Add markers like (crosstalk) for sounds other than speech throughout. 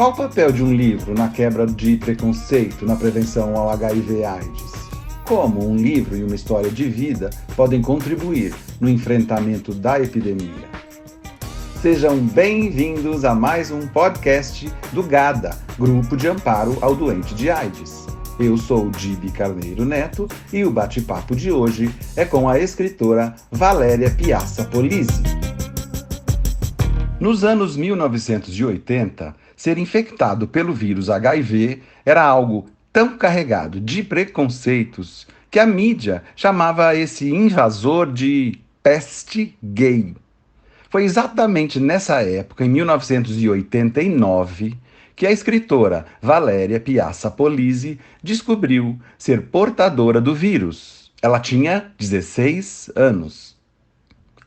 Qual o papel de um livro na quebra de preconceito na prevenção ao HIV/AIDS? Como um livro e uma história de vida podem contribuir no enfrentamento da epidemia? Sejam bem-vindos a mais um podcast do GADA, Grupo de Amparo ao Doente de AIDS. Eu sou o Dibi Carneiro Neto e o bate-papo de hoje é com a escritora Valéria Piazza Polisi. Nos anos 1980, ser infectado pelo vírus HIV era algo tão carregado de preconceitos que a mídia chamava esse invasor de peste gay. Foi exatamente nessa época, em 1989, que a escritora Valéria Piazza Polisi descobriu ser portadora do vírus. Ela tinha 16 anos.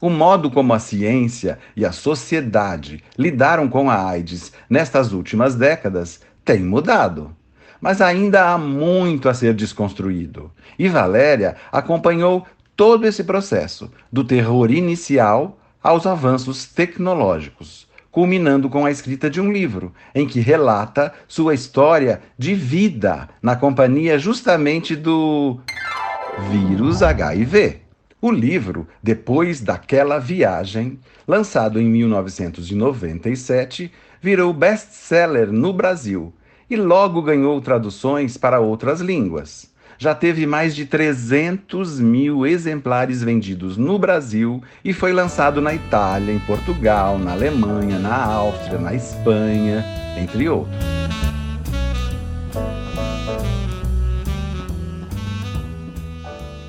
O modo como a ciência e a sociedade lidaram com a AIDS nestas últimas décadas tem mudado. Mas ainda há muito a ser desconstruído. E Valéria acompanhou todo esse processo, do terror inicial aos avanços tecnológicos, culminando com a escrita de um livro, em que relata sua história de vida na companhia justamente do vírus HIV. O livro, depois daquela viagem, lançado em 1997, virou best-seller no Brasil e logo ganhou traduções para outras línguas. Já teve mais de 300 mil exemplares vendidos no Brasil e foi lançado na Itália, em Portugal, na Alemanha, na Áustria, na Espanha, entre outros.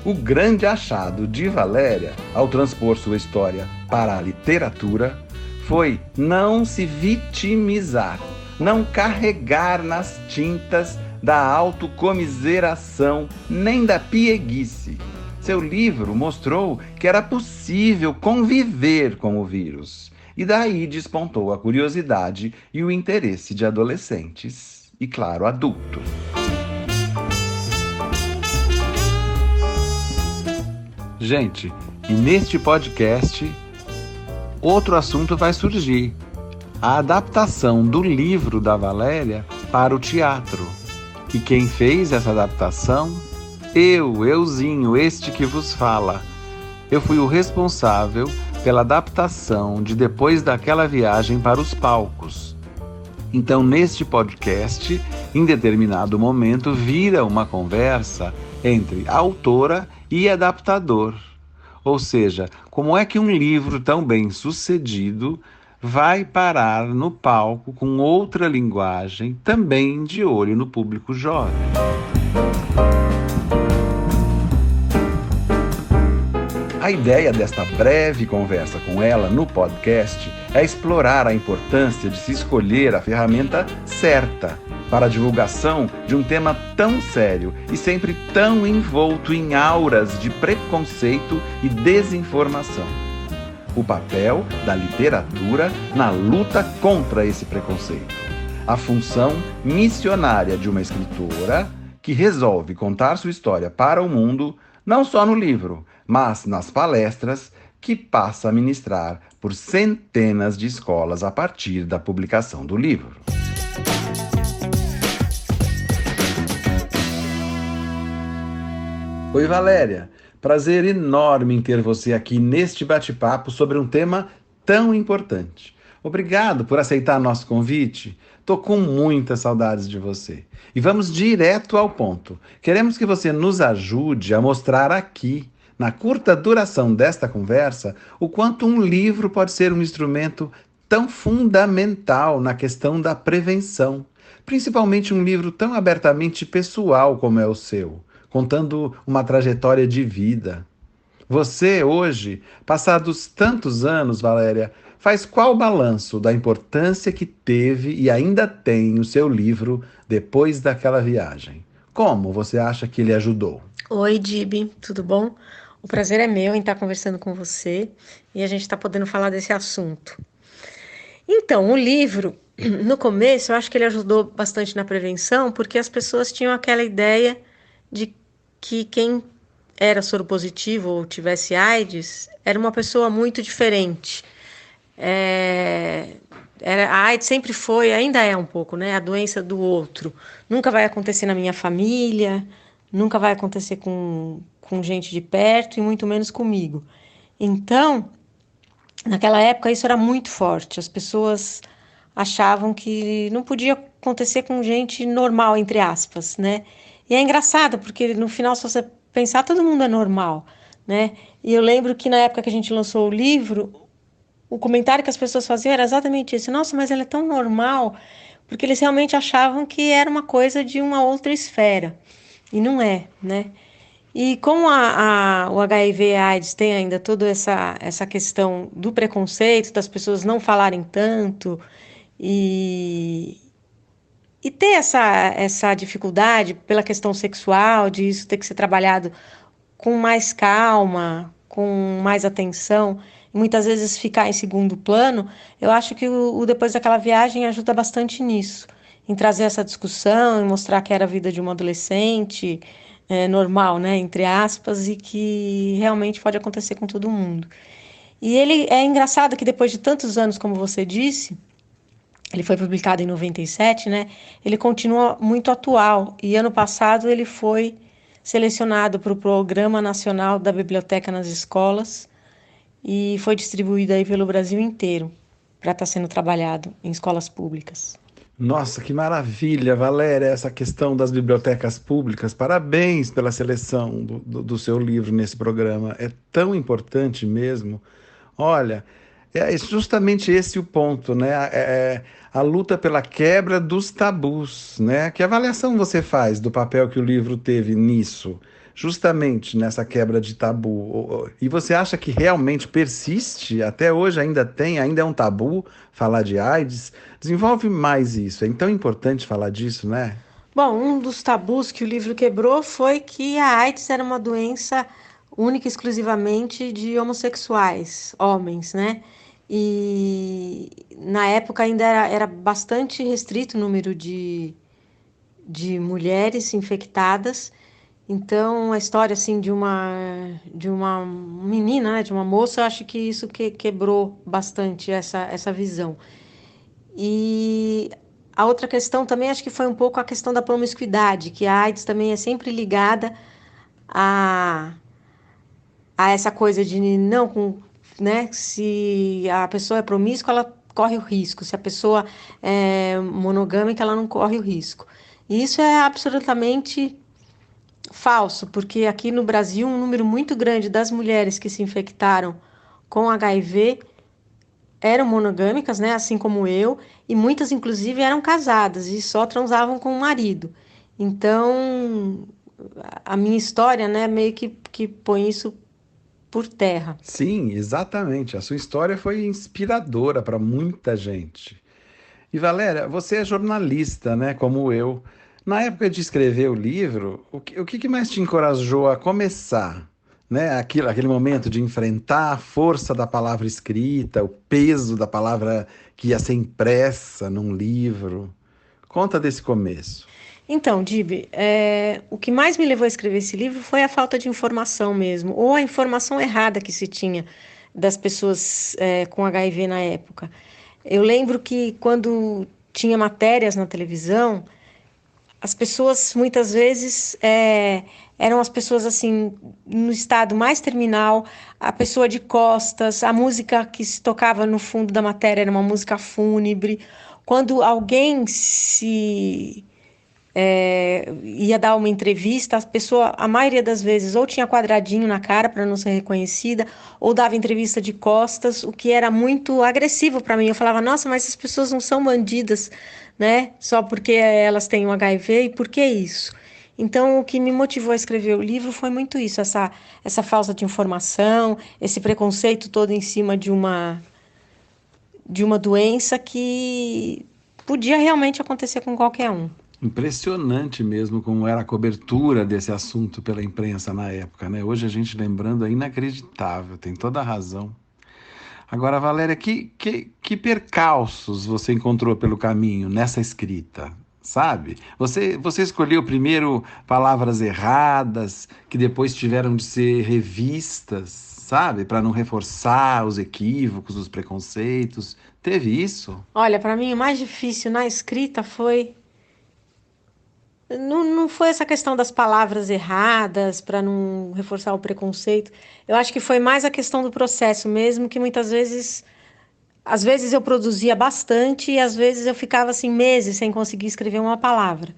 O grande achado de Valéria, ao transpor sua história para a literatura, foi não se vitimizar, não carregar nas tintas da autocomiseração nem da pieguice. Seu livro mostrou que era possível conviver com o vírus. E daí despontou a curiosidade e o interesse de adolescentes e, claro, adultos. Gente, e neste podcast, outro assunto vai surgir: a adaptação do livro da Valéria para o teatro. E quem fez essa adaptação? Eu, euzinho, este que vos fala. Eu fui o responsável pela adaptação de Depois daquela viagem para os palcos. Então, neste podcast, em determinado momento, vira uma conversa entre a autora e adaptador. Ou seja, como é que um livro tão bem sucedido vai parar no palco com outra linguagem, também de olho no público jovem? A ideia desta breve conversa com ela no podcast é explorar a importância de se escolher a ferramenta certa para a divulgação de um tema tão sério e sempre tão envolto em auras de preconceito e desinformação. O papel da literatura na luta contra esse preconceito. A função missionária de uma escritora que resolve contar sua história para o mundo, não só no livro, mas nas palestras que passa a ministrar por centenas de escolas a partir da publicação do livro. Oi, Valéria. Prazer enorme em ter você aqui neste bate-papo sobre um tema tão importante. Obrigado por aceitar nosso convite. Tô com muitas saudades de você. E vamos direto ao ponto. Queremos que você nos ajude a mostrar aqui, na curta duração desta conversa, o quanto um livro pode ser um instrumento tão fundamental na questão da prevenção, principalmente um livro tão abertamente pessoal como é o seu contando uma trajetória de vida. Você, hoje, passados tantos anos, Valéria, faz qual balanço da importância que teve e ainda tem o seu livro depois daquela viagem? Como você acha que ele ajudou? Oi, Dib, tudo bom? O prazer é meu em estar conversando com você e a gente está podendo falar desse assunto. Então, o livro, (clears throat) no começo, eu acho que ele ajudou bastante na prevenção, porque as pessoas tinham aquela ideia de que quem era soropositivo ou tivesse AIDS era uma pessoa muito diferente. É, era, a AIDS sempre foi, ainda é um pouco, né? A doença do outro. Nunca vai acontecer na minha família, nunca vai acontecer com, com gente de perto e muito menos comigo. Então, naquela época isso era muito forte. As pessoas achavam que não podia acontecer com gente normal, entre aspas, né? E é engraçado, porque no final, se você pensar, todo mundo é normal, né? E eu lembro que na época que a gente lançou o livro, o comentário que as pessoas faziam era exatamente esse: nossa, mas ela é tão normal, porque eles realmente achavam que era uma coisa de uma outra esfera. E não é, né? E como a, a, o HIV AIDS tem ainda toda essa, essa questão do preconceito, das pessoas não falarem tanto, e, e ter essa, essa dificuldade pela questão sexual, de isso ter que ser trabalhado com mais calma, com mais atenção, muitas vezes ficar em segundo plano, eu acho que o, o depois daquela viagem ajuda bastante nisso, em trazer essa discussão, em mostrar que era a vida de uma adolescente é, normal, né, entre aspas, e que realmente pode acontecer com todo mundo. E ele é engraçado que depois de tantos anos, como você disse, ele foi publicado em 97, né? Ele continua muito atual e ano passado ele foi selecionado para o Programa Nacional da Biblioteca nas Escolas e foi distribuído aí pelo Brasil inteiro para estar sendo trabalhado em escolas públicas. Nossa, que maravilha, Valéria, essa questão das bibliotecas públicas. Parabéns pela seleção do, do, do seu livro nesse programa. É tão importante mesmo. Olha, é justamente esse o ponto, né? É, é, a luta pela quebra dos tabus, né? Que avaliação você faz do papel que o livro teve nisso? Justamente nessa quebra de tabu. E você acha que realmente persiste? Até hoje ainda tem, ainda é um tabu falar de AIDS? Desenvolve mais isso. É tão importante falar disso, né? Bom, um dos tabus que o livro quebrou foi que a AIDS era uma doença única e exclusivamente de homossexuais, homens, né? E na época ainda era, era bastante restrito o número de, de mulheres infectadas então, a história assim de uma de uma menina, né, de uma moça, eu acho que isso que quebrou bastante essa essa visão. E a outra questão também acho que foi um pouco a questão da promiscuidade, que a AIDS também é sempre ligada a a essa coisa de não com, né, se a pessoa é promíscua, ela corre o risco, se a pessoa é monogâmica, ela não corre o risco. E isso é absolutamente falso, porque aqui no Brasil um número muito grande das mulheres que se infectaram com HIV eram monogâmicas, né, assim como eu, e muitas inclusive eram casadas e só transavam com o marido. Então, a minha história, né, meio que, que põe isso por terra. Sim, exatamente. A sua história foi inspiradora para muita gente. E Valéria, você é jornalista, né, como eu. Na época de escrever o livro, o que, o que mais te encorajou a começar? Né? Aquilo, aquele momento de enfrentar a força da palavra escrita, o peso da palavra que ia ser impressa num livro. Conta desse começo. Então, Dib, é, o que mais me levou a escrever esse livro foi a falta de informação mesmo, ou a informação errada que se tinha das pessoas é, com HIV na época. Eu lembro que quando tinha matérias na televisão, as pessoas muitas vezes é, eram as pessoas assim no estado mais terminal, a pessoa de costas, a música que se tocava no fundo da matéria era uma música fúnebre. Quando alguém se é, ia dar uma entrevista, a pessoa, a maioria das vezes, ou tinha quadradinho na cara para não ser reconhecida, ou dava entrevista de costas, o que era muito agressivo para mim. Eu falava, nossa, mas essas pessoas não são bandidas, né? Só porque elas têm o um HIV e por que isso? Então, o que me motivou a escrever o livro foi muito isso, essa, essa falta de informação, esse preconceito todo em cima de uma, de uma doença que podia realmente acontecer com qualquer um. Impressionante mesmo como era a cobertura desse assunto pela imprensa na época, né? Hoje a gente lembrando é inacreditável, tem toda a razão. Agora, Valéria, que, que, que percalços você encontrou pelo caminho nessa escrita? Sabe? Você, você escolheu primeiro palavras erradas, que depois tiveram de ser revistas. sabe? Para não reforçar os equívocos, os preconceitos. Teve isso? Olha, para mim o mais difícil na escrita foi não, não foi essa questão das palavras erradas para não reforçar o preconceito. Eu acho que foi mais a questão do processo mesmo, que muitas vezes às vezes eu produzia bastante e às vezes eu ficava assim meses sem conseguir escrever uma palavra.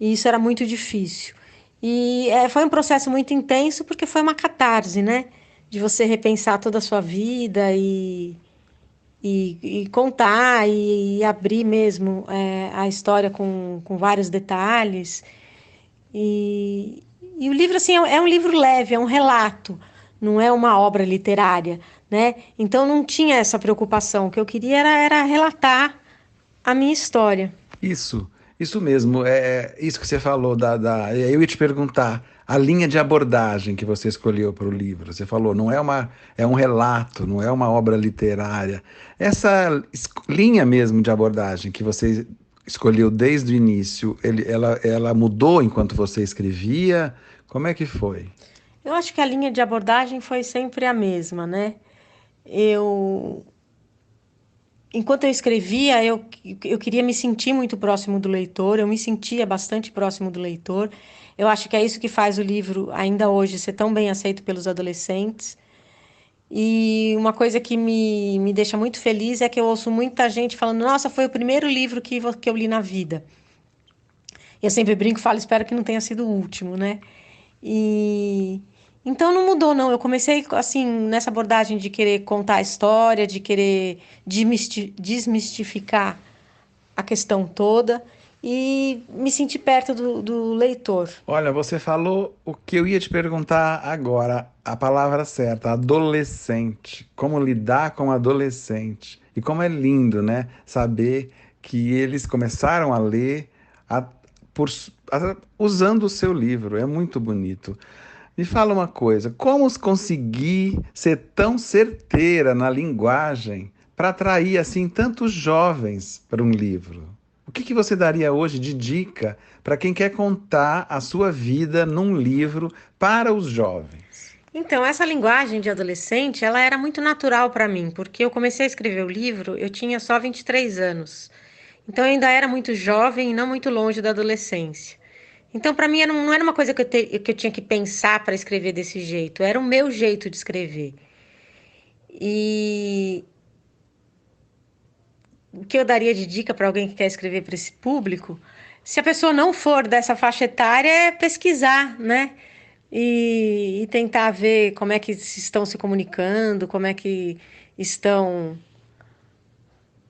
E isso era muito difícil. E é, foi um processo muito intenso porque foi uma catarse, né? De você repensar toda a sua vida e, e, e contar e, e, abrir mesmo é, a história com, com vários detalhes. E, e o livro, assim, é, é um livro leve, é um relato, não é uma obra literária né? Então não tinha essa preocupação. O que eu queria era, era relatar a minha história. Isso, isso mesmo. É, é isso que você falou da, da. Eu ia te perguntar a linha de abordagem que você escolheu para o livro. Você falou, não é uma é um relato, não é uma obra literária. Essa linha mesmo de abordagem que você escolheu desde o início, ele, ela, ela mudou enquanto você escrevia? Como é que foi? Eu acho que a linha de abordagem foi sempre a mesma, né? eu enquanto eu escrevia, eu, eu queria me sentir muito próximo do leitor, eu me sentia bastante próximo do leitor. Eu acho que é isso que faz o livro, ainda hoje, ser tão bem aceito pelos adolescentes. E uma coisa que me, me deixa muito feliz é que eu ouço muita gente falando: Nossa, foi o primeiro livro que, que eu li na vida. Eu sempre brinco e falo: Espero que não tenha sido o último, né? E então não mudou, não. Eu comecei assim nessa abordagem de querer contar a história, de querer desmistificar a questão toda e me senti perto do, do, leitor. Olha, você falou o que eu ia te perguntar agora, a palavra certa, adolescente. Como lidar com adolescente. E como é lindo, né? Saber que eles começaram a ler a, por, a, usando o seu livro. É muito bonito. Me fala uma coisa, como conseguir ser tão certeira na linguagem para atrair assim tantos jovens para um livro? O que, que você daria hoje de dica para quem quer contar a sua vida num livro para os jovens? Então, essa linguagem de adolescente, ela era muito natural para mim, porque eu comecei a escrever o livro, eu tinha só 23 anos. Então, eu ainda era muito jovem e não muito longe da adolescência. Então, para mim, não era uma coisa que eu, te, que eu tinha que pensar para escrever desse jeito, era o meu jeito de escrever. E o que eu daria de dica para alguém que quer escrever para esse público, se a pessoa não for dessa faixa etária, é pesquisar, né? E, e tentar ver como é que estão se comunicando, como é que estão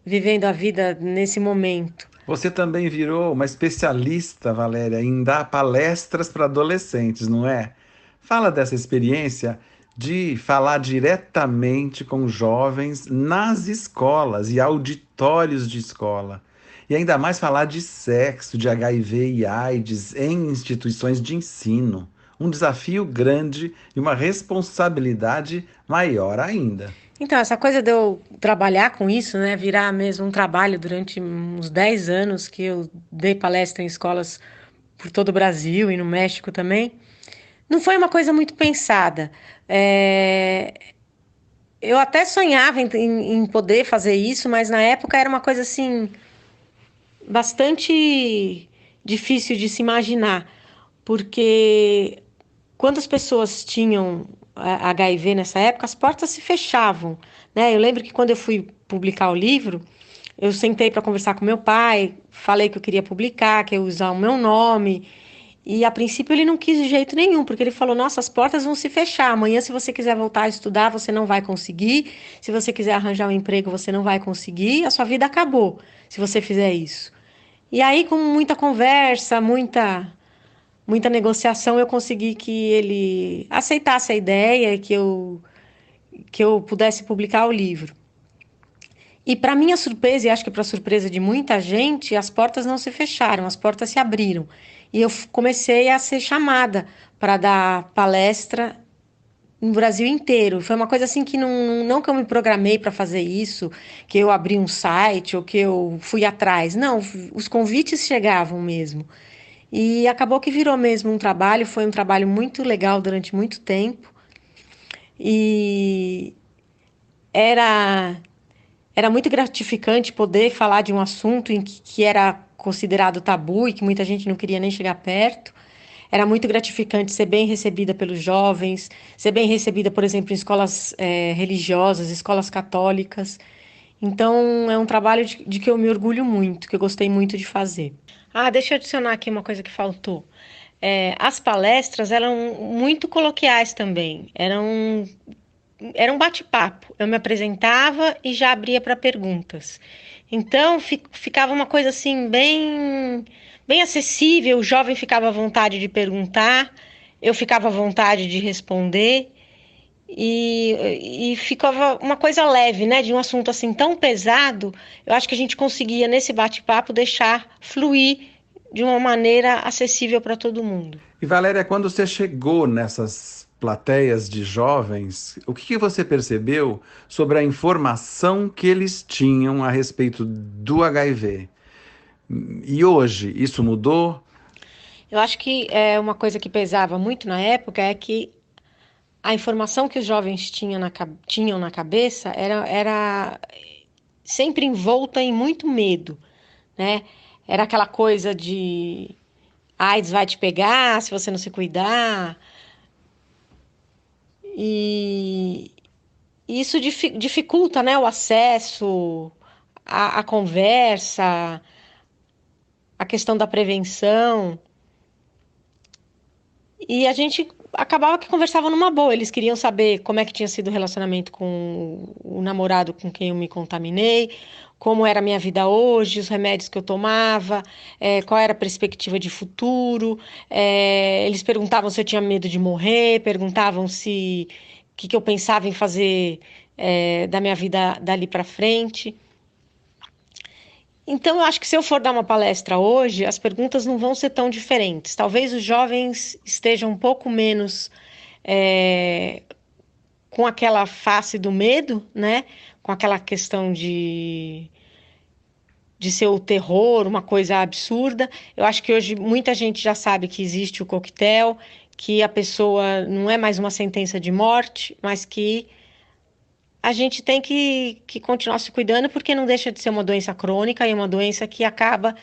vivendo a vida nesse momento. Você também virou uma especialista, Valéria, em dar palestras para adolescentes, não é? Fala dessa experiência de falar diretamente com jovens nas escolas e auditórios de escola. E ainda mais falar de sexo, de HIV e AIDS em instituições de ensino. Um desafio grande e uma responsabilidade maior ainda. Então, essa coisa de eu trabalhar com isso, né, virar mesmo um trabalho durante uns 10 anos que eu dei palestra em escolas por todo o Brasil e no México também, não foi uma coisa muito pensada. É... Eu até sonhava em, em, poder fazer isso, mas na época era uma coisa assim bastante difícil de se imaginar, porque quando as pessoas tinham HIV nessa época, as portas se fechavam. Né? Eu lembro que quando eu fui publicar o livro, eu sentei para conversar com meu pai, falei que eu queria publicar, que eu ia usar o meu nome. E a princípio ele não quis de jeito nenhum, porque ele falou: Nossa, as portas vão se fechar. Amanhã, se você quiser voltar a estudar, você não vai conseguir. Se você quiser arranjar um emprego, você não vai conseguir. A sua vida acabou se você fizer isso. E aí, com muita conversa, muita muita negociação, eu consegui que ele aceitasse a ideia, que eu, que eu pudesse publicar o livro. E para minha surpresa, e acho que para surpresa de muita gente, as portas não se fecharam, as portas se abriram. E eu comecei a ser chamada para dar palestra no Brasil inteiro. Foi uma coisa assim que não, não que eu me programei para fazer isso, que eu abri um site ou que eu fui atrás. Não, os convites chegavam mesmo. E acabou que virou mesmo um trabalho, foi um trabalho muito legal durante muito tempo. e era era muito gratificante poder falar de um assunto em que, que era considerado tabu e que muita gente não queria nem chegar perto. Era muito gratificante ser bem recebida pelos jovens, ser bem recebida, por exemplo, em escolas é, religiosas, escolas católicas. Então, é um trabalho de, de, que eu me orgulho muito, que eu gostei muito de fazer. Ah, deixa eu adicionar aqui uma coisa que faltou. É, as palestras eram muito coloquiais também, eram era um bate-papo. Eu me apresentava e já abria para perguntas. Então ficava uma coisa assim bem bem acessível, o jovem ficava à vontade de perguntar, eu ficava à vontade de responder. E, e ficava uma coisa leve, né? De um assunto assim tão pesado, eu acho que a gente conseguia, nesse bate-papo, deixar fluir de uma maneira acessível para todo mundo. E Valéria, quando você chegou nessas plateias de jovens, o que, que você percebeu sobre a informação que eles tinham a respeito do HIV? E hoje, isso mudou? Eu acho que é uma coisa que pesava muito na época é que a informação que os jovens tinham na, tinham na cabeça era, era sempre envolta em muito medo, né? Era aquela coisa de AIDS vai te pegar se você não se cuidar, e isso dificulta né, o acesso, a, a conversa, a questão da prevenção. E a gente acabava que conversava numa boa. Eles queriam saber como é que tinha sido o relacionamento com o namorado com quem eu me contaminei, como era a minha vida hoje, os remédios que eu tomava, é, qual era a perspectiva de futuro. É, eles perguntavam se eu tinha medo de morrer, perguntavam se o que, que eu pensava em fazer é, da minha vida dali para frente. Então, eu acho que se eu for dar uma palestra hoje, as perguntas não vão ser tão diferentes. Talvez os jovens estejam um pouco menos é, com aquela face do medo, né? Com aquela questão de de ser o terror, uma coisa absurda. Eu acho que hoje muita gente já sabe que existe o coquetel, que a pessoa não é mais uma sentença de morte, mas que a gente tem que, que continuar se cuidando, porque não deixa de ser uma doença crônica e uma doença que acaba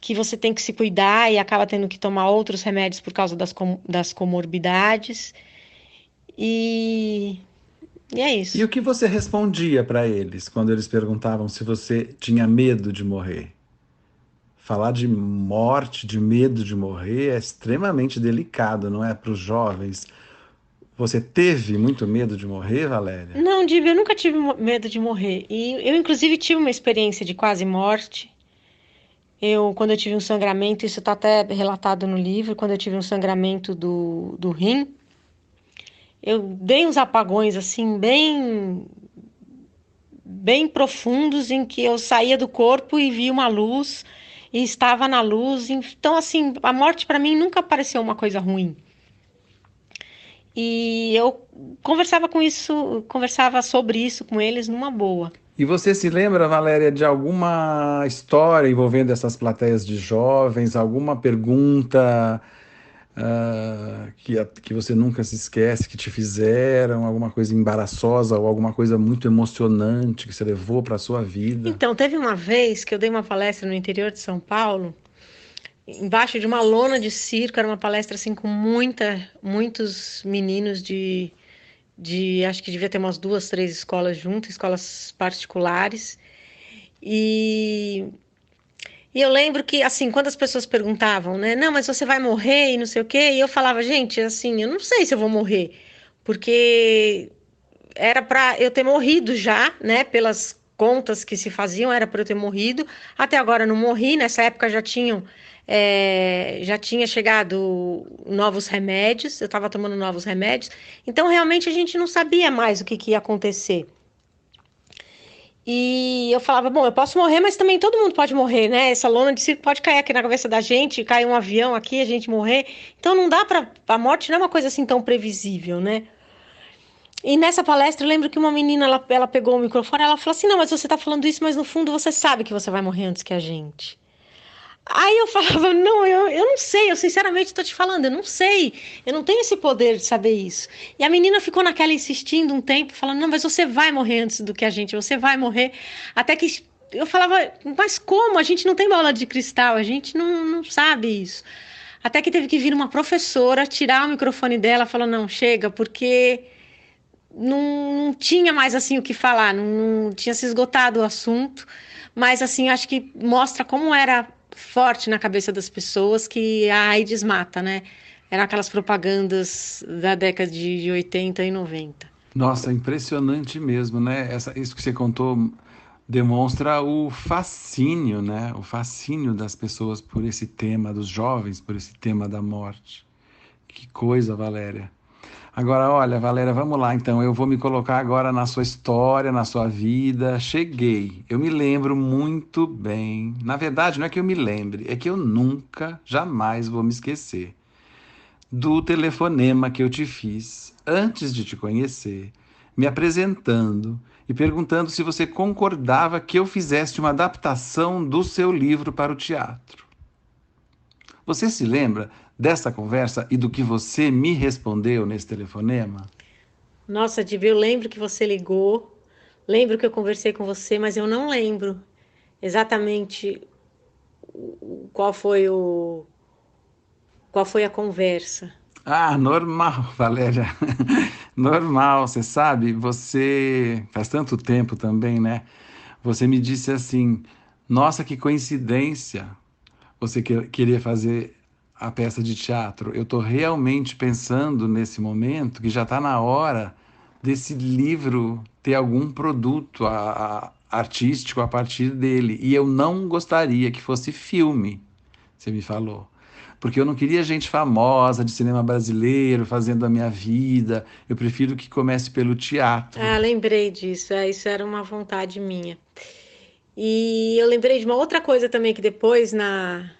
que você tem que se cuidar e acaba tendo que tomar outros remédios por causa das, com, das comorbidades. E, e é isso. E o que você respondia para eles quando eles perguntavam se você tinha medo de morrer? Falar de morte, de medo de morrer, é extremamente delicado, não é? Para os jovens. Você teve muito medo de morrer, Valéria? Não, Diva, eu nunca tive medo de morrer. E eu, inclusive, tive uma experiência de quase morte. Eu, quando eu tive um sangramento, isso está até relatado no livro, quando eu tive um sangramento do, do rim, eu dei uns apagões, assim, bem bem profundos em que eu saía do corpo e vi uma luz e estava na luz. Então, assim, a morte para mim nunca pareceu uma coisa ruim. E eu conversava com isso, conversava sobre isso com eles numa boa. E você se lembra, Valéria, de alguma história envolvendo essas plateias de jovens, alguma pergunta uh, que, que você nunca se esquece, que te fizeram, alguma coisa embaraçosa ou alguma coisa muito emocionante que você levou para a sua vida? Então, teve uma vez que eu dei uma palestra no interior de São Paulo embaixo de uma lona de circo, era uma palestra assim com muita, muitos meninos de, de acho que devia ter umas duas, três escolas juntas, escolas particulares. E, e eu lembro que, assim, quando as pessoas perguntavam, né, não, mas você vai morrer e não sei o quê, e eu falava, gente, assim, eu não sei se eu vou morrer, porque era para eu ter morrido já, né, pelas contas que se faziam, era para eu ter morrido. Até agora não morri, nessa época já tinham é, já tinha chegado novos remédios, eu estava tomando novos remédios, então realmente a gente não sabia mais o que, que ia acontecer. E eu falava, bom, eu posso morrer, mas também todo mundo pode morrer, né? Essa lona de circo pode cair aqui na cabeça da gente, cair um avião aqui, a gente morrer. Então não dá para a morte não é uma coisa assim tão previsível, né? E nessa palestra eu lembro que uma menina ela, ela pegou o microfone, ela falou assim: "Não, mas você está falando isso, mas no fundo você sabe que você vai morrer antes que a gente". Aí eu falava, (laughs) não, eu, eu não sei, eu sinceramente estou te falando, eu não sei, eu não tenho esse poder de saber isso. E a menina ficou naquela insistindo um tempo, falando, não, mas você vai morrer antes do que a gente, você vai morrer. Até que eu falava, mas como? A gente não tem bola de cristal, a gente não, não sabe isso. Até que teve que vir uma professora tirar o microfone dela, falou, não, chega, porque não, não tinha mais assim o que falar, não, não tinha se esgotado o assunto. Mas assim, acho que mostra como era forte na cabeça das pessoas que a AIDS mata, né? Eram aquelas propagandas da década de 80 e 90. Nossa, impressionante mesmo, né? Essa, isso que você contou demonstra o fascínio, né? O fascínio das pessoas por esse tema, dos jovens por esse tema da morte. Que coisa, Valéria. Agora, olha, Valéria, vamos lá então. Eu vou me colocar agora na sua história, na sua vida. Cheguei. Eu me lembro muito bem. Na verdade, não é que eu me lembre, é que eu nunca, jamais vou me esquecer do telefonema que eu te fiz antes de te conhecer, me apresentando e perguntando se você concordava que eu fizesse uma adaptação do seu livro para o teatro. Você se lembra dessa conversa e do que você me respondeu nesse telefonema? Nossa, Diva, eu lembro que você ligou, lembro que eu conversei com você, mas eu não lembro exatamente qual foi o qual foi a conversa. Ah, normal, (laughs) Valéria. normal, você sabe, você faz tanto tempo também, né? Você me disse assim: "Nossa, que coincidência. Você queria fazer a peça de teatro. Eu estou realmente pensando nesse momento que já está na hora desse livro ter algum produto a, a, artístico a partir dele. E eu não gostaria que fosse filme, você me falou. Porque eu não queria gente famosa de cinema brasileiro fazendo a minha vida. Eu prefiro que comece pelo teatro. Ah, lembrei disso. É, isso era uma vontade minha. E eu lembrei de uma outra coisa também que depois na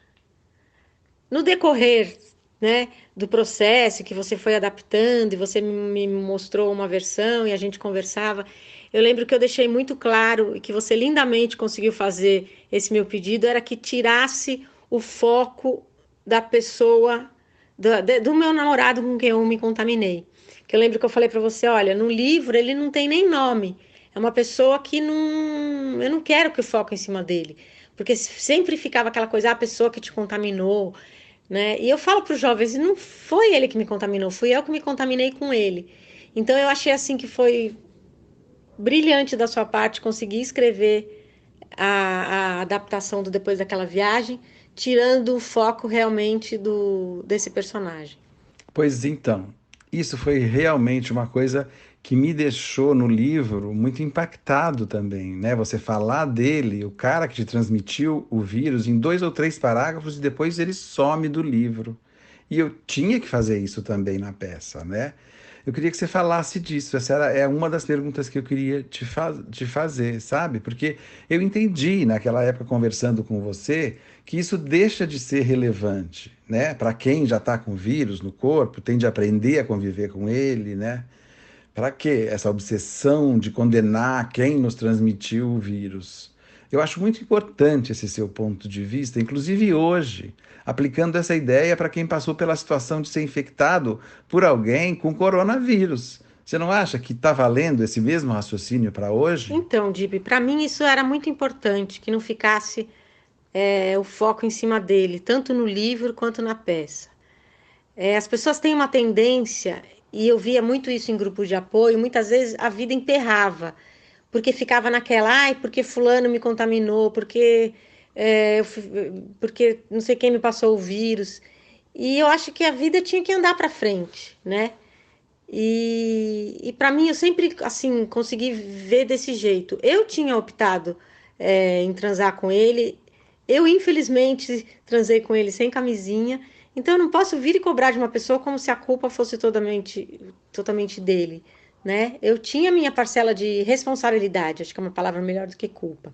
no decorrer né, do processo que você foi adaptando e você me mostrou uma versão e a gente conversava, eu lembro que eu deixei muito claro e que você lindamente conseguiu fazer esse meu pedido era que tirasse o foco da pessoa do, do meu namorado com quem eu me contaminei. Que eu lembro que eu falei para você, olha, no livro ele não tem nem nome. É uma pessoa que não, eu não quero que o foco em cima dele, porque sempre ficava aquela coisa, ah, a pessoa que te contaminou, né? E eu falo para os jovens, não foi ele que me contaminou, fui eu que me contaminei com ele. Então eu achei assim que foi brilhante da sua parte conseguir escrever a, a adaptação do depois daquela viagem, tirando o foco realmente do desse personagem. Pois então, isso foi realmente uma coisa que me deixou no livro muito impactado também, né? Você falar dele, o cara que te transmitiu o vírus, em dois ou três parágrafos e depois ele some do livro. E eu tinha que fazer isso também na peça, né? Eu queria que você falasse disso. Essa era, é uma das perguntas que eu queria te, fa te fazer, sabe? Porque eu entendi naquela época, conversando com você, que isso deixa de ser relevante, né? Para quem já está com vírus no corpo, tem de aprender a conviver com ele, né? Para que essa obsessão de condenar quem nos transmitiu o vírus? Eu acho muito importante esse seu ponto de vista, inclusive hoje, aplicando essa ideia para quem passou pela situação de ser infectado por alguém com coronavírus. Você não acha que está valendo esse mesmo raciocínio para hoje? Então, Dib, para mim isso era muito importante, que não ficasse é, o foco em cima dele, tanto no livro quanto na peça. É, as pessoas têm uma tendência e eu via muito isso em grupos de apoio, muitas vezes a vida emperrava, porque ficava naquela, ai, porque fulano me contaminou, porque, é, porque não sei quem me passou o vírus. E eu acho que a vida tinha que andar para frente, né? E, e para mim eu sempre assim consegui ver desse jeito. Eu tinha optado é, em transar com ele. Eu infelizmente transei com ele sem camisinha então eu não posso vir e cobrar de uma pessoa como se a culpa fosse totalmente, totalmente dele, né? Eu tinha minha parcela de responsabilidade, acho que é uma palavra melhor do que culpa.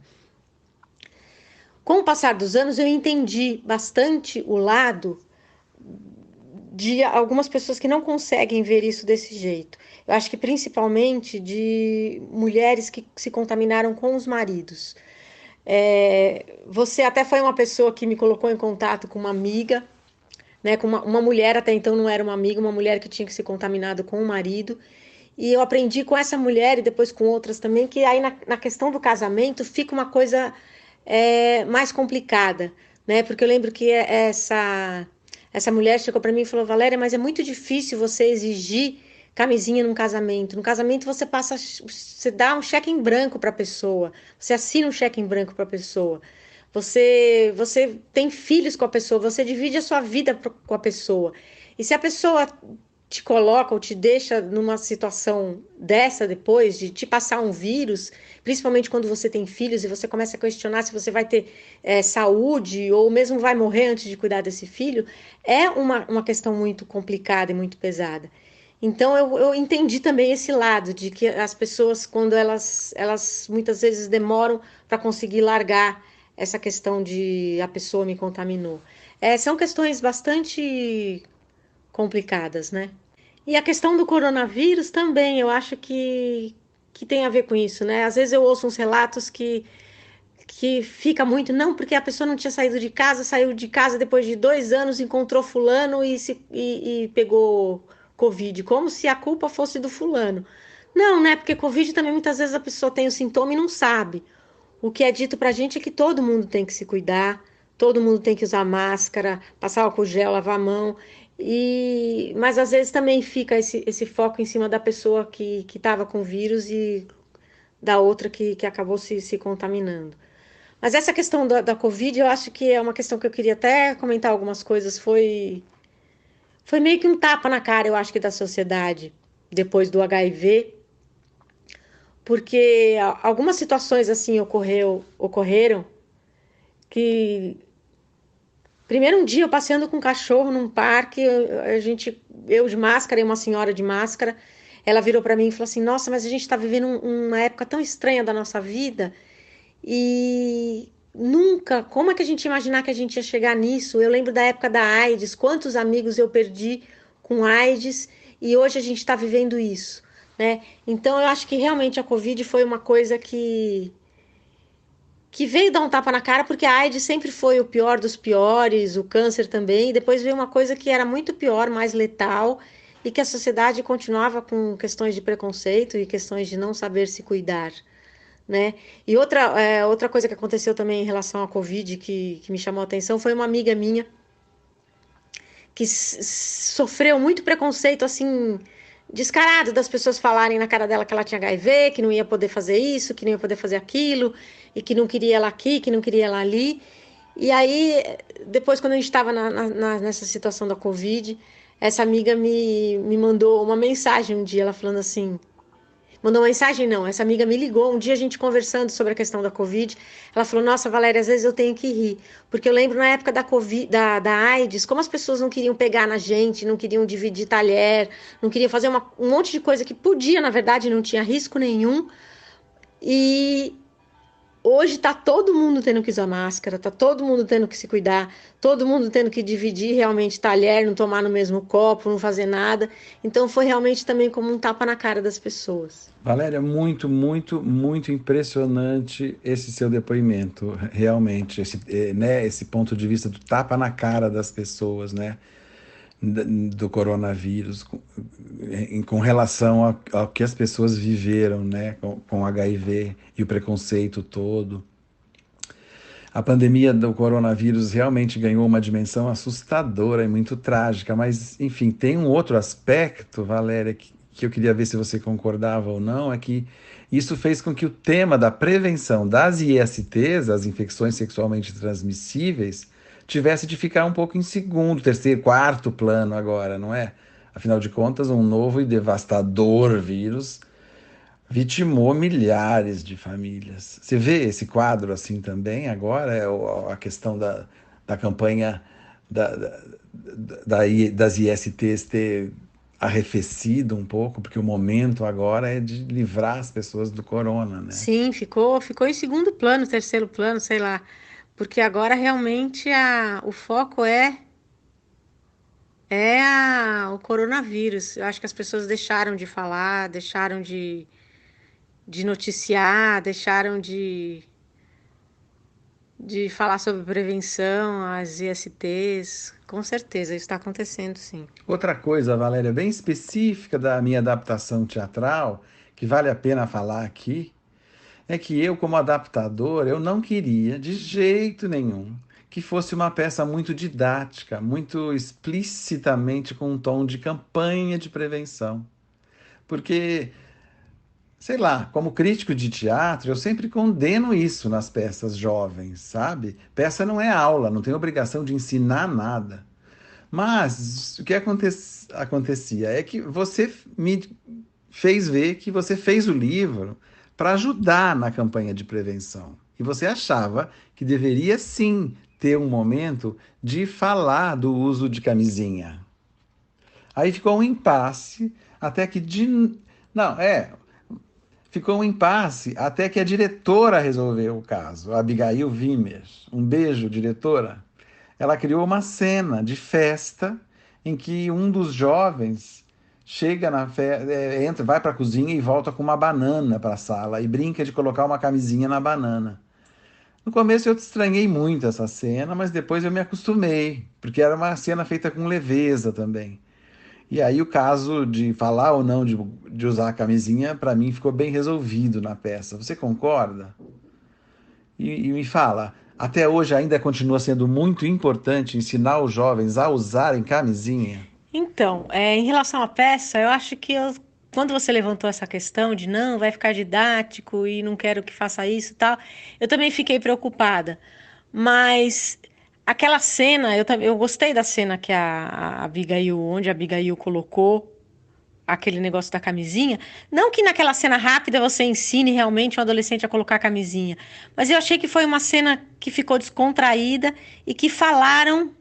Com o passar dos anos, eu entendi bastante o lado de algumas pessoas que não conseguem ver isso desse jeito. Eu acho que principalmente de mulheres que se contaminaram com os maridos. É, você até foi uma pessoa que me colocou em contato com uma amiga, né, com uma, uma mulher, até então não era uma amiga, uma mulher que tinha que se contaminado com o marido. E eu aprendi com essa mulher e depois com outras também, que aí na, na questão do casamento fica uma coisa é, mais complicada, né? Porque eu lembro que essa, essa mulher chegou para mim e falou: Valéria, mas é muito difícil você exigir camisinha num casamento. No casamento você passa, você dá um cheque em branco para a pessoa, você assina um cheque em branco para a pessoa. Você, você tem filhos com a pessoa, você divide a sua vida com a pessoa. E se a pessoa te coloca ou te deixa numa situação dessa depois, de te passar um vírus, principalmente quando você tem filhos e você começa a questionar se você vai ter é, saúde ou mesmo vai morrer antes de cuidar desse filho, é uma, uma questão muito complicada e muito pesada. Então eu, eu entendi também esse lado de que as pessoas, quando elas, elas muitas vezes demoram para conseguir largar essa questão de a pessoa me contaminou. É, são questões bastante complicadas, né? E a questão do coronavírus também, eu acho que, que tem a ver com isso, né? Às vezes eu ouço uns relatos que, que fica muito, não, porque a pessoa não tinha saído de casa, saiu de casa depois de dois anos, encontrou fulano e, se, e, e pegou Covid, como se a culpa fosse do fulano. Não, né? Porque Covid também muitas vezes a pessoa tem o sintoma e não sabe. O que é dito pra gente é que todo mundo tem que se cuidar, todo mundo tem que usar máscara, passar álcool gel, lavar a mão. E, mas às vezes também fica esse, esse foco em cima da pessoa que estava com vírus e da outra que, que acabou se, se contaminando. Mas essa questão da, da Covid, eu acho que é uma questão que eu queria até comentar algumas coisas. Foi foi meio que um tapa na cara, eu acho que da sociedade depois do HIV, porque algumas situações assim ocorreu, ocorreram que primeiro um dia eu passeando com um cachorro num parque, a gente eu de máscara e uma senhora de máscara, ela virou para mim e falou assim: "Nossa, mas a gente está vivendo uma época tão estranha da nossa vida e Nunca. Como é que a gente imaginar que a gente ia chegar nisso? Eu lembro da época da AIDS, quantos amigos eu perdi com AIDS e hoje a gente está vivendo isso, né? Então eu acho que realmente a Covid foi uma coisa que que veio dar um tapa na cara porque a AIDS sempre foi o pior dos piores, o câncer também, e depois veio uma coisa que era muito pior, mais letal e que a sociedade continuava com questões de preconceito e questões de não saber se cuidar né? E outra, é, outra coisa que aconteceu também em relação à Covid que, que me chamou a atenção foi uma amiga minha que sofreu muito preconceito, assim, descarado das pessoas falarem na cara dela que ela tinha HIV, que não ia poder fazer isso, que não ia poder fazer aquilo, e que não queria ela aqui, que não queria ela ali. E aí, depois, quando a gente estava nessa situação da Covid, essa amiga me, me mandou uma mensagem um dia, ela falando assim: mandou mensagem, não. Essa amiga me ligou um dia a gente conversando sobre a questão da Covid. Ela falou: Nossa, Valéria, às vezes eu tenho que rir. Porque eu lembro na época da, COVID, da, da AIDS, como as pessoas não queriam pegar na gente, não queriam dividir talher, não queriam fazer uma, um monte de coisa que podia, na verdade, não tinha risco nenhum. E Hoje está todo mundo tendo que usar máscara, está todo mundo tendo que se cuidar, todo mundo tendo que dividir realmente talher, não tomar no mesmo copo, não fazer nada. Então foi realmente também como um tapa na cara das pessoas. Valéria, muito, muito, muito impressionante esse seu depoimento, realmente, esse, eh, né, esse ponto de vista do tapa na cara das pessoas, né? Do coronavírus com, com relação ao, que as pessoas viveram né, com, com HIV e o preconceito todo. A pandemia do coronavírus realmente ganhou uma dimensão assustadora e muito trágica, mas, enfim, tem um outro aspecto, Valéria, que, que eu queria ver se você concordava ou não, é que isso fez com que o tema da prevenção das ISTs, as infecções sexualmente transmissíveis, tivesse de ficar um pouco em segundo, terceiro, quarto plano agora, não é? Afinal de contas, um novo e devastador vírus vitimou milhares de famílias. Você vê esse quadro assim também agora? É a questão da, da campanha da, da, da, das ISTs ter arrefecido um pouco, porque o momento agora é de livrar as pessoas do corona, né? Sim, ficou, ficou em segundo plano, terceiro plano, sei lá porque agora realmente a, o foco é é a, o coronavírus. Eu acho que as pessoas deixaram de falar, deixaram de, de noticiar, deixaram de, de falar sobre prevenção, as ISTs, com certeza, isso está acontecendo sim. Outra coisa, Valéria, bem específica da minha adaptação teatral, que vale a pena falar aqui, é que eu, como adaptador, eu não queria de jeito nenhum que fosse uma peça muito didática, muito explicitamente com um tom de campanha de prevenção. Porque sei lá, como crítico de teatro, eu sempre condeno isso nas peças jovens, sabe? Peça não é aula, não tem obrigação de ensinar nada. Mas o que acontecia é que você me fez ver que você fez o livro para ajudar na campanha de prevenção. E você achava que deveria sim ter um momento de falar do uso de camisinha. Aí ficou um impasse até que de não, é, ficou um impasse até que a diretora resolveu o caso, Abigail Wimmer. Um beijo, diretora. Ela criou uma cena de festa em que um dos jovens chega na festa, é, entra, vai para a cozinha e volta com uma banana para a sala e brinca de colocar uma camisinha na banana. No começo eu estranhei muito essa cena, mas depois eu me acostumei, porque era uma cena feita com leveza também. E aí o caso de falar ou não de, de usar a camisinha, para mim, ficou bem resolvido na peça. Você concorda? E, e, me fala, até hoje ainda continua sendo muito importante ensinar os jovens a usarem camisinha? Então, é, em relação à peça, eu acho que eu, quando você levantou essa questão de não, vai ficar didático e não quero que faça isso e tal, eu também fiquei preocupada. Mas Aquela cena, eu, eu gostei da cena que a, a Abigail, onde a Abigail colocou aquele negócio da camisinha. Não que naquela cena rápida você ensine realmente um adolescente a colocar a camisinha, mas eu achei que foi uma cena que ficou descontraída e que falaram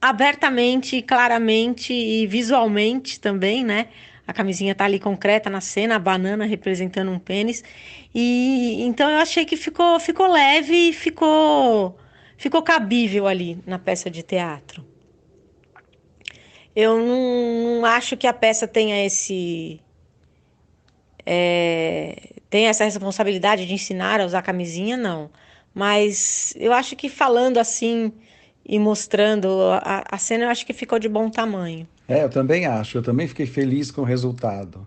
abertamente, claramente e visualmente também, né? A camisinha tá ali concreta na cena, a banana representando um pênis. E então eu achei que ficou ficou leve, ficou ficou cabível ali na peça de teatro. Eu não, não acho que a peça tenha esse. É, tenha essa responsabilidade de ensinar a usar camisinha, não. Mas eu acho que falando assim e mostrando a, a cena, eu acho que ficou de bom tamanho. É, eu também acho. Eu também fiquei feliz com o resultado.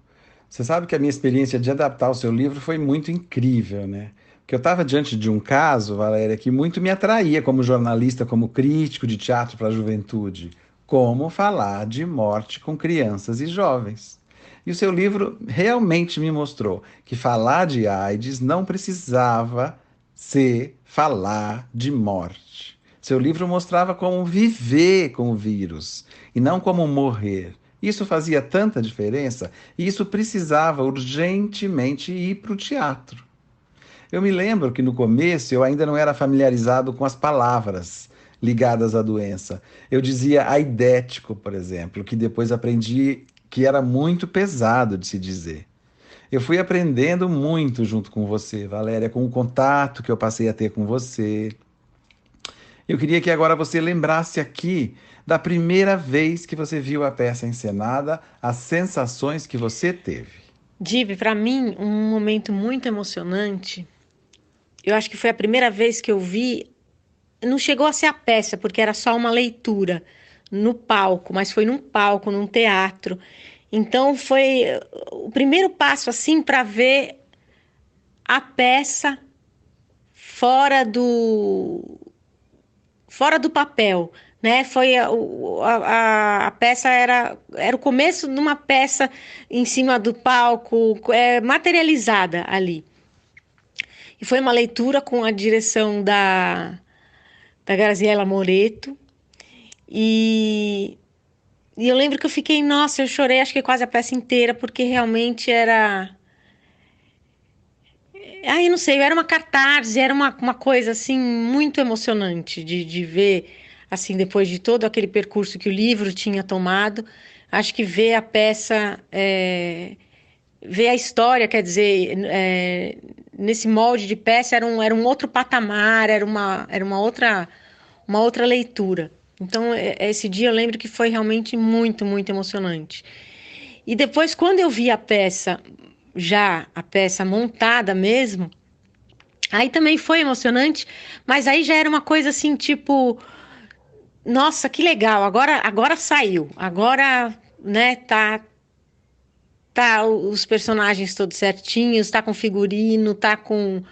Você sabe que a minha experiência de adaptar o seu livro foi muito incrível, né? que eu estava diante de um caso, Valéria, que muito me atraía como jornalista, como crítico de teatro para a juventude. Como falar de morte com crianças e jovens. E o seu livro realmente me mostrou que falar de AIDS não precisava ser falar de morte. Seu livro mostrava como viver com o vírus e não como morrer. Isso fazia tanta diferença e isso precisava urgentemente ir para o teatro. Eu me lembro que no começo eu ainda não era familiarizado com as palavras ligadas à doença. Eu dizia aidético, por exemplo, que depois aprendi que era muito pesado de se dizer. Eu fui aprendendo muito junto com você, Valéria, com o contato que eu passei a ter com você. Eu queria que agora você lembrasse aqui da primeira vez que você viu a peça encenada, as sensações que você teve. Dive, para mim, um momento muito emocionante eu acho que foi a primeira vez que eu vi. Não chegou a ser a peça, porque era só uma leitura no palco, mas foi num palco, num teatro. Então foi o primeiro passo assim para ver a peça fora do fora do papel, né? Foi a, a, a, peça era era o começo de uma peça em cima do palco, é, materializada ali. E foi uma leitura com a direção da, da Graziella Moreto. E, e eu lembro que eu fiquei, nossa, eu chorei acho que quase a peça inteira, porque realmente era. Aí não sei, era uma catarse, era uma, uma coisa assim muito emocionante de, de ver, assim, depois de todo aquele percurso que o livro tinha tomado. Acho que ver a peça. É, ver a história, quer dizer, é, nesse molde de peça era um, era um outro patamar, era uma, era uma outra uma outra leitura. Então, é, esse dia eu lembro que foi realmente muito, muito emocionante. E depois, quando eu vi a peça, já a peça montada mesmo, Aí também foi emocionante, mas aí já era uma coisa assim, tipo, nossa, que legal, agora agora saiu. Agora, né, tá tá os personagens todos certinhos, tá com figurino, tá com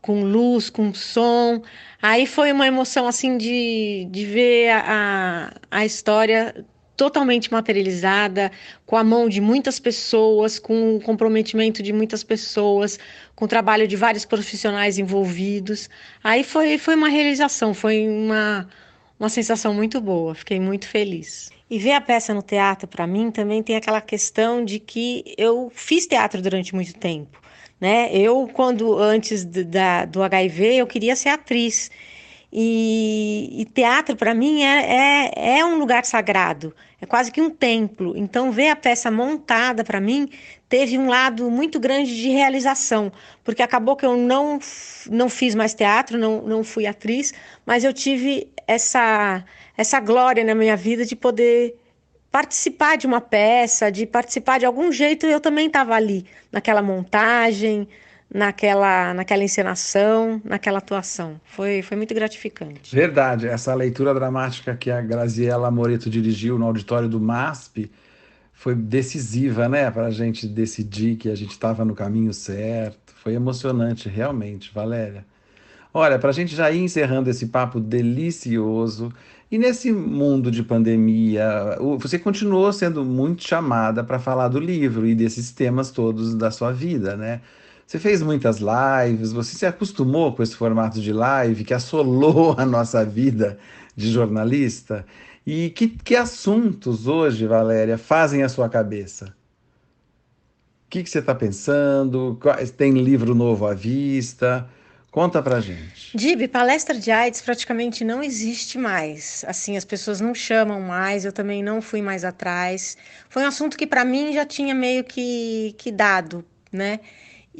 com luz, com som. Aí foi uma emoção assim de, de ver a, a história totalmente materializada, com a mão de muitas pessoas, com o comprometimento de muitas pessoas, com o trabalho de vários profissionais envolvidos. Aí foi, foi uma realização, foi uma, uma sensação muito boa, fiquei muito feliz. E ver a peça no teatro, para mim, também tem aquela questão de que eu fiz teatro durante muito tempo. Né? Eu, quando antes da, do HIV, eu queria ser atriz. E, e teatro, para mim, é, é, é um lugar sagrado, é quase que um templo. Então, ver a peça montada, para mim, teve um lado muito grande de realização, porque acabou que eu não, não fiz mais teatro, não, não fui atriz, mas eu tive essa, essa glória na minha vida de poder participar de uma peça, de participar de algum jeito, eu também estava ali, naquela montagem, naquela, naquela encenação, naquela atuação. Foi, foi muito gratificante. Verdade, essa leitura dramática que a Graziella Moreto dirigiu no auditório do MASP foi decisiva, né, para a gente decidir que a gente estava no caminho certo. Foi emocionante, realmente, Valéria. Olha, para a gente já ir encerrando esse papo delicioso, e nesse mundo de pandemia, você continuou sendo muito chamada para falar do livro e desses temas todos da sua vida, né? Você fez muitas lives, você se acostumou com esse formato de live que assolou (laughs) a nossa vida de jornalista. E que, que assuntos hoje, Valéria, fazem a sua cabeça? O que, que você está pensando? Tem livro novo à vista? Conta pra gente. Dib, palestra de AIDS praticamente não existe mais. Assim, as pessoas não chamam mais, eu também não fui mais atrás. Foi um assunto que para mim já tinha meio que, que dado, né?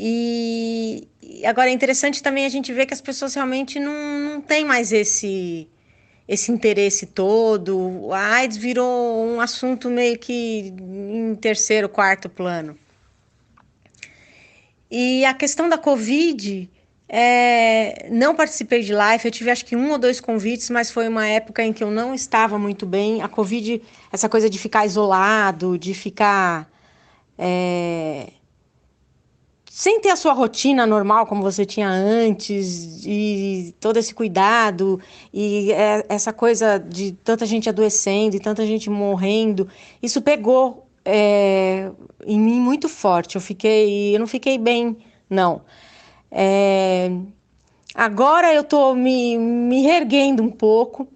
E agora é interessante também a gente ver que as pessoas realmente não, não têm mais esse, esse interesse todo. A AIDS virou um assunto meio que em terceiro, quarto plano. E a questão da Covid, é, não participei de live, eu tive acho que um ou dois convites, mas foi uma época em que eu não estava muito bem. A Covid, essa coisa de ficar isolado, de ficar. É, sem ter a sua rotina normal como você tinha antes, e todo esse cuidado, e é, essa coisa de tanta gente adoecendo e tanta gente morrendo, isso pegou é, em mim muito forte. Eu fiquei, eu não fiquei bem, não. É, agora eu estou me, me reerguendo um pouco.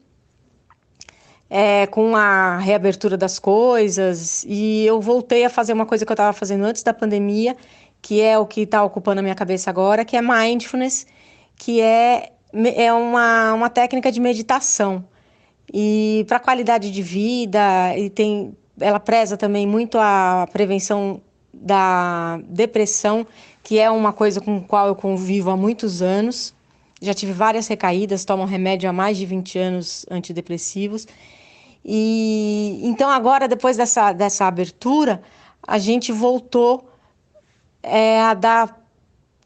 É, com a reabertura das coisas, e eu voltei a fazer uma coisa que eu estava fazendo antes da pandemia, que é o que está ocupando a minha cabeça agora, que é mindfulness, que é, é uma, uma técnica de meditação. E para qualidade de vida, e tem, ela preza também muito a prevenção da depressão, que é uma coisa com a qual eu convivo há muitos anos. Já tive várias recaídas, tomo remédio há mais de 20 anos antidepressivos. E então agora, depois dessa, dessa abertura, a gente voltou é, a dar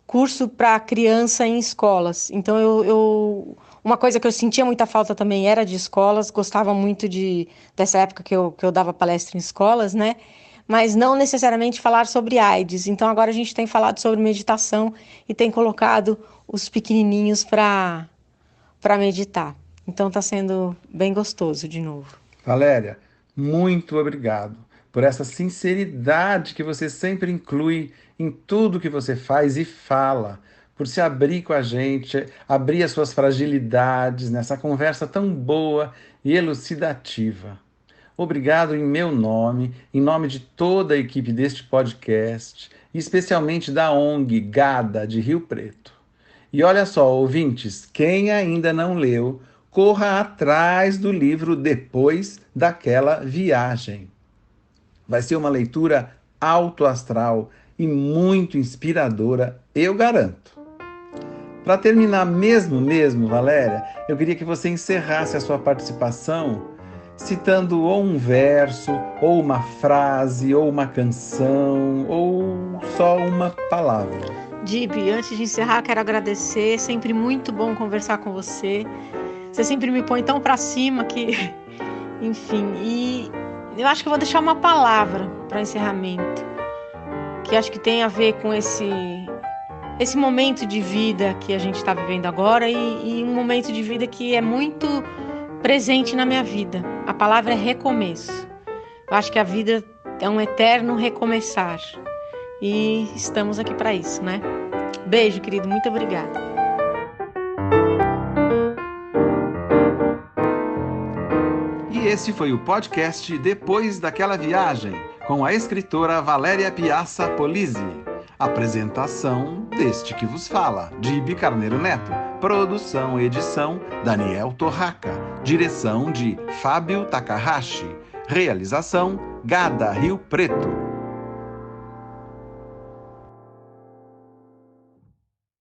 curso para criança em escolas. Então, eu, eu, uma coisa que eu sentia muita falta também era de escolas, gostava muito de dessa época que eu, que eu dava palestra em escolas, né? Mas não necessariamente falar sobre AIDS. Então, agora a gente tem falado sobre meditação e tem colocado os pequenininhos para meditar. Então, está sendo bem gostoso de novo. Valéria, muito obrigado por essa sinceridade que você sempre inclui em tudo que você faz e fala, por se abrir com a gente, abrir as suas fragilidades nessa conversa tão boa e elucidativa. Obrigado em meu nome, em nome de toda a equipe deste podcast, especialmente da ONG Gada de Rio Preto. E olha só, ouvintes, quem ainda não leu, corra atrás do livro depois daquela viagem. Vai ser uma leitura alto astral e muito inspiradora, eu garanto. Para terminar mesmo, mesmo, Valéria, eu queria que você encerrasse a sua participação citando ou um verso, ou uma frase, ou uma canção, ou só uma palavra. Dib, antes de encerrar, quero agradecer. Sempre muito bom conversar com você. Você sempre me põe tão para cima que, (laughs) enfim. E eu acho que eu vou deixar uma palavra para encerramento, que acho que tem a ver com esse esse momento de vida que a gente está vivendo agora e, e um momento de vida que é muito presente na minha vida. A palavra é recomeço. Eu acho que a vida é um eterno recomeçar. E estamos aqui para isso, né? Beijo, querido. Muito obrigada. E esse foi o podcast Depois daquela viagem, com a escritora Valéria Piazza Polizzi. Apresentação deste que vos fala, Dibi Carneiro Neto. Produção edição Daniel Torraca. Direção de Fábio Takahashi. Realização Gada Rio Preto.